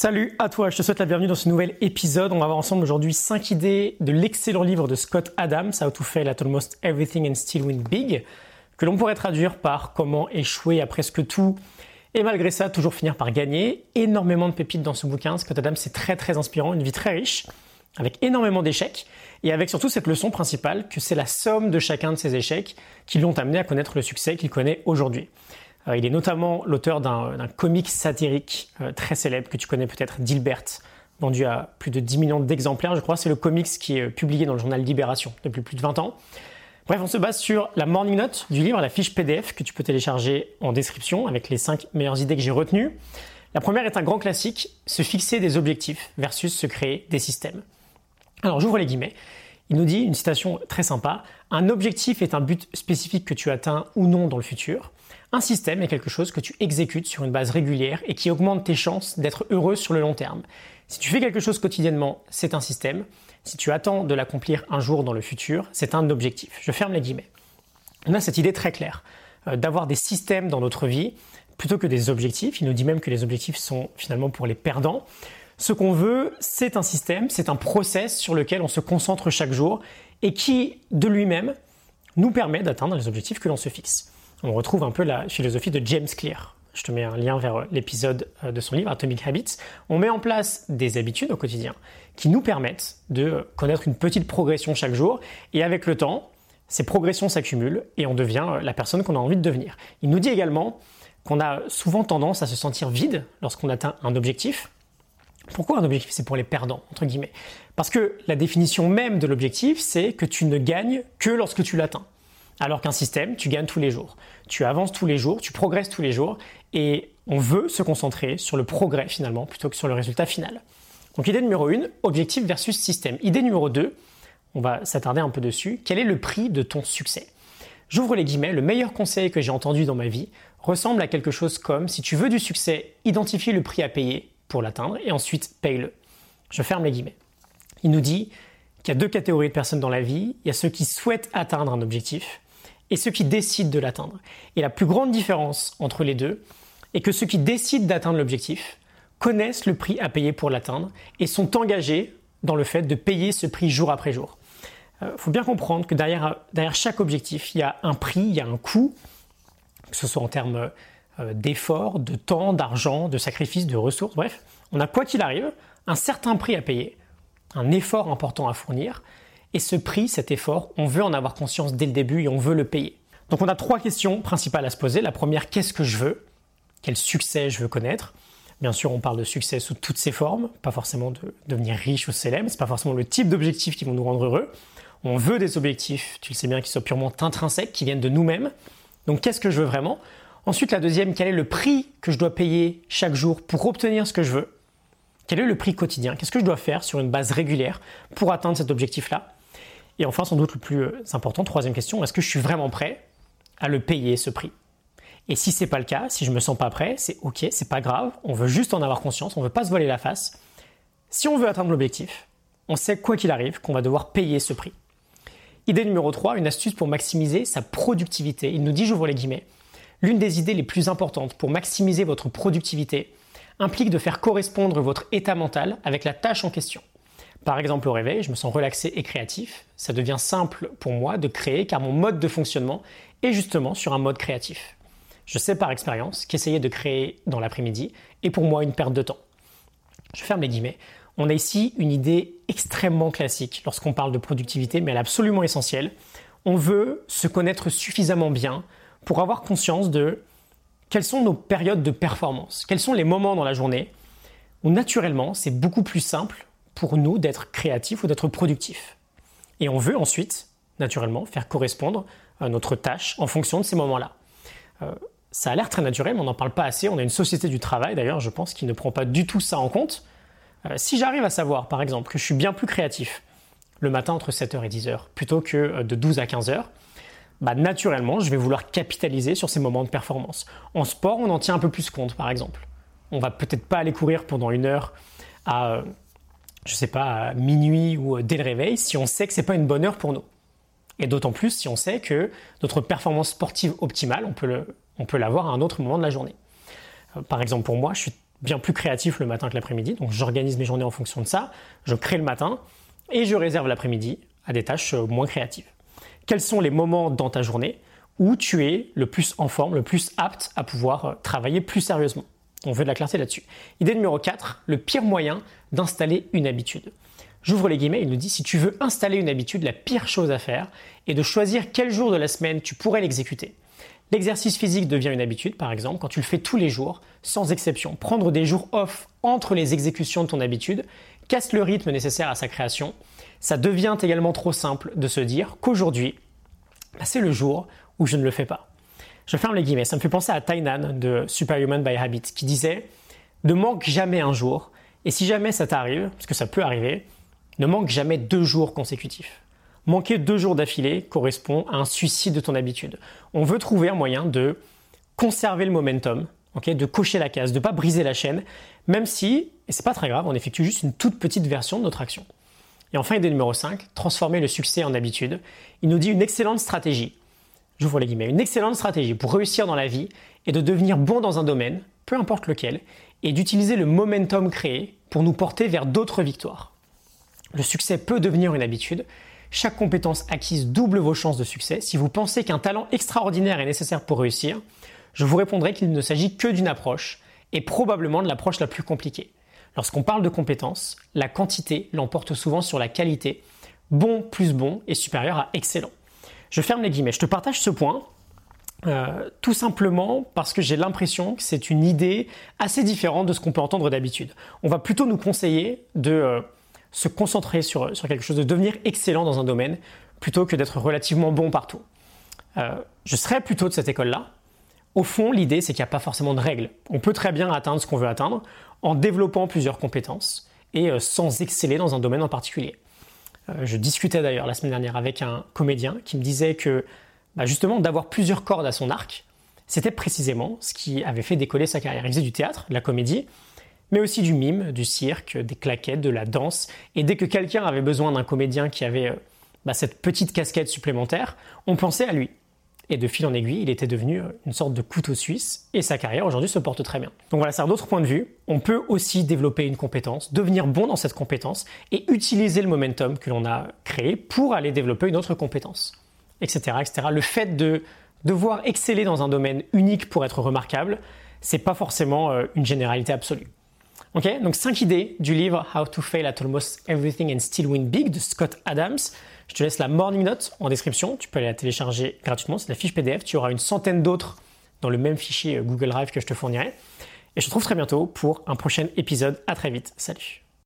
Salut à toi, je te souhaite la bienvenue dans ce nouvel épisode. On va voir ensemble aujourd'hui 5 idées de l'excellent livre de Scott Adams, How to Fail at Almost Everything and Still Win Big, que l'on pourrait traduire par Comment échouer à presque tout et malgré ça toujours finir par gagner. Énormément de pépites dans ce bouquin. Scott Adams, c'est très très inspirant, une vie très riche, avec énormément d'échecs et avec surtout cette leçon principale que c'est la somme de chacun de ces échecs qui l'ont amené à connaître le succès qu'il connaît aujourd'hui. Euh, il est notamment l'auteur d'un comic satirique euh, très célèbre que tu connais peut-être, Dilbert, vendu à plus de 10 millions d'exemplaires, je crois. C'est le comics qui est euh, publié dans le journal Libération depuis plus de 20 ans. Bref, on se base sur la morning note du livre, la fiche PDF que tu peux télécharger en description avec les 5 meilleures idées que j'ai retenues. La première est un grand classique, se fixer des objectifs versus se créer des systèmes. Alors j'ouvre les guillemets. Il nous dit une citation très sympa, un objectif est un but spécifique que tu atteins ou non dans le futur. Un système est quelque chose que tu exécutes sur une base régulière et qui augmente tes chances d'être heureux sur le long terme. Si tu fais quelque chose quotidiennement, c'est un système. Si tu attends de l'accomplir un jour dans le futur, c'est un objectif. Je ferme les guillemets. On a cette idée très claire euh, d'avoir des systèmes dans notre vie plutôt que des objectifs. Il nous dit même que les objectifs sont finalement pour les perdants. Ce qu'on veut, c'est un système, c'est un process sur lequel on se concentre chaque jour et qui, de lui-même, nous permet d'atteindre les objectifs que l'on se fixe. On retrouve un peu la philosophie de James Clear. Je te mets un lien vers l'épisode euh, de son livre Atomic Habits. On met en place des habitudes au quotidien qui nous permettent de connaître une petite progression chaque jour et avec le temps, ces progressions s'accumulent et on devient euh, la personne qu'on a envie de devenir. Il nous dit également qu'on a souvent tendance à se sentir vide lorsqu'on atteint un objectif pourquoi un objectif? C'est pour les perdants, entre guillemets Parce que la définition même de l'objectif, c'est que tu ne gagnes que lorsque tu l'atteins. Alors qu'un système, tu gagnes tous les jours. Tu avances tous les jours, tu progresses tous les jours, et on veut se concentrer sur le progrès finalement, plutôt que sur le résultat final. Donc idée numéro 1, objectif versus système. Idée numéro 2, on va s'attarder un peu dessus, quel est le prix de ton succès? J'ouvre les guillemets, le meilleur conseil que j'ai entendu dans ma vie ressemble à quelque chose comme si tu veux du succès, identifie le prix à payer pour l'atteindre et ensuite paye-le. Je ferme les guillemets. Il nous dit qu'il y a deux catégories de personnes dans la vie. Il y a ceux qui souhaitent atteindre un objectif et ceux qui décident de l'atteindre. Et la plus grande différence entre les deux est que ceux qui décident d'atteindre l'objectif connaissent le prix à payer pour l'atteindre et sont engagés dans le fait de payer ce prix jour après jour. Il euh, faut bien comprendre que derrière, derrière chaque objectif, il y a un prix, il y a un coût, que ce soit en termes euh, d'efforts, de temps, d'argent, de sacrifices, de ressources, bref, on a quoi qu'il arrive un certain prix à payer, un effort important à fournir, et ce prix, cet effort, on veut en avoir conscience dès le début et on veut le payer. Donc on a trois questions principales à se poser. La première, qu'est-ce que je veux? Quel succès je veux connaître? Bien sûr, on parle de succès sous toutes ses formes, pas forcément de devenir riche ou célèbre, c'est pas forcément le type d'objectifs qui vont nous rendre heureux. On veut des objectifs, tu le sais bien, qui soient purement intrinsèques, qui viennent de nous-mêmes. Donc qu'est-ce que je veux vraiment? Ensuite, la deuxième, quel est le prix que je dois payer chaque jour pour obtenir ce que je veux? Quel est le prix quotidien? Qu'est-ce que je dois faire sur une base régulière pour atteindre cet objectif-là? Et enfin, sans doute le plus euh, important, troisième question, est-ce que je suis vraiment prêt à le payer ce prix? Et si c'est pas le cas, si je me sens pas prêt, c'est ok, c'est pas grave, on veut juste en avoir conscience, on veut pas se voler la face. Si on veut atteindre l'objectif, on sait quoi qu'il arrive qu'on va devoir payer ce prix. Idée numéro 3, une astuce pour maximiser sa productivité. Il nous dit, j'ouvre les guillemets, L'une des idées les plus importantes pour maximiser votre productivité implique de faire correspondre votre état mental avec la tâche en question. Par exemple, au réveil, je me sens relaxé et créatif. Ça devient simple pour moi de créer car mon mode de fonctionnement est justement sur un mode créatif. Je sais par expérience qu'essayer de créer dans l'après-midi est pour moi une perte de temps. Je ferme les guillemets. On a ici une idée extrêmement classique lorsqu'on parle de productivité, mais elle est absolument essentielle. On veut se connaître suffisamment bien pour avoir conscience de quelles sont nos périodes de performance, quels sont les moments dans la journée où naturellement c'est beaucoup plus simple pour nous d'être créatifs ou d'être productifs. Et on veut ensuite, naturellement, faire correspondre euh, notre tâche en fonction de ces moments-là. Euh, ça a l'air très naturel, mais on n'en parle pas assez. On a une société du travail, d'ailleurs, je pense, qui ne prend pas du tout ça en compte. Euh, si j'arrive à savoir, par exemple, que je suis bien plus créatif le matin entre 7h et 10h plutôt que de 12 à 15h, bah, naturellement, je vais vouloir capitaliser sur ces moments de performance. En sport, on en tient un peu plus compte, par exemple. On va peut-être pas aller courir pendant une heure à, je sais pas, à minuit ou euh, dès le réveil si on sait que c'est pas une bonne heure pour nous. Et d'autant plus si on sait que notre performance sportive optimale, on peut, l'avoir à un autre moment de la journée. Euh, par exemple, pour moi, je suis bien plus créatif le matin que l'après-midi. Donc j'organise mes journées en fonction de ça. Je crée le matin et je réserve l'après-midi à des tâches euh, moins créatives. Quels sont les moments dans ta journée où tu es le plus en forme, le plus apte à pouvoir travailler plus sérieusement? On veut de la clarté là-dessus. Idée numéro 4, le pire moyen d'installer une habitude. J'ouvre les guillemets, il nous dit si tu veux installer une habitude, la pire chose à faire est de choisir quel jour de la semaine tu pourrais l'exécuter. L'exercice physique devient une habitude, par exemple, quand tu le fais tous les jours, sans exception. Prendre des jours off entre les exécutions de ton habitude casse le rythme nécessaire à sa création. Ça devient également trop simple de se dire qu'aujourd'hui, bah, c'est le jour où je ne le fais pas. Je ferme les guillemets. Ça me fait penser à Tainan de Superhuman by Habit qui disait Ne manque jamais un jour, et si jamais ça t'arrive, parce que ça peut arriver, ne manque jamais deux jours consécutifs. Manquer deux jours d'affilée correspond à un suicide de ton habitude. On veut trouver un moyen de conserver le momentum, de cocher la case, de ne pas briser la chaîne, même si, et c'est pas très grave, on effectue juste une toute petite version de notre action. Et enfin, idée numéro 5, transformer le succès en habitude. Il nous dit une excellente stratégie, j'ouvre les guillemets, une excellente stratégie pour réussir dans la vie est de devenir bon dans un domaine, peu importe lequel, et d'utiliser le momentum créé pour nous porter vers d'autres victoires. Le succès peut devenir une habitude, chaque compétence acquise double vos chances de succès. Si vous pensez qu'un talent extraordinaire est nécessaire pour réussir, je vous répondrai qu'il ne s'agit que d'une approche, et probablement de l'approche la plus compliquée. Lorsqu'on parle de compétences, la quantité l'emporte souvent sur la qualité. Bon plus bon est supérieur à excellent. Je ferme les guillemets. Je te partage ce point euh, tout simplement parce que j'ai l'impression que c'est une idée assez différente de ce qu'on peut entendre d'habitude. On va plutôt nous conseiller de euh, se concentrer sur, quelque chose, de devenir excellent dans un domaine plutôt que d'être relativement bon partout. Euh, je serais plutôt de cette école-là. Au fond, l'idée, c'est qu'il n'y a pas forcément de règles. On peut très bien atteindre ce qu'on veut atteindre en développant plusieurs compétences et sans exceller dans un domaine en particulier. Euh, je discutais d'ailleurs la semaine dernière avec un comédien qui me disait que bah, justement d'avoir plusieurs cordes à son arc, c'était précisément ce qui avait fait décoller sa carrière. Il faisait du théâtre, de la comédie, mais aussi du mime, du cirque, des claquettes, de la danse. Et dès que quelqu'un avait besoin d'un comédien qui avait euh, bah, cette petite casquette supplémentaire, on pensait à lui. Et de fil en aiguille, il était devenu une sorte de couteau suisse et sa carrière aujourd'hui se porte très bien. Donc voilà, c'est un autre point de vue. On peut aussi développer une compétence, devenir bon dans cette compétence et utiliser le momentum que l'on a créé pour aller développer une autre compétence, etc., etc. Le fait de devoir exceller dans un domaine unique pour être remarquable, c'est pas forcément euh, une généralité absolue. Ok, donc 5 idées du livre How to Fail at Almost Everything and Still Win Big de Scott Adams. Je te laisse la morning note en description. Tu peux aller la télécharger gratuitement. C'est la fiche PDF. Tu auras une centaine d'autres dans le même fichier Google Drive que je te fournirai. Et je te retrouve très bientôt pour un prochain épisode. À très vite. Salut.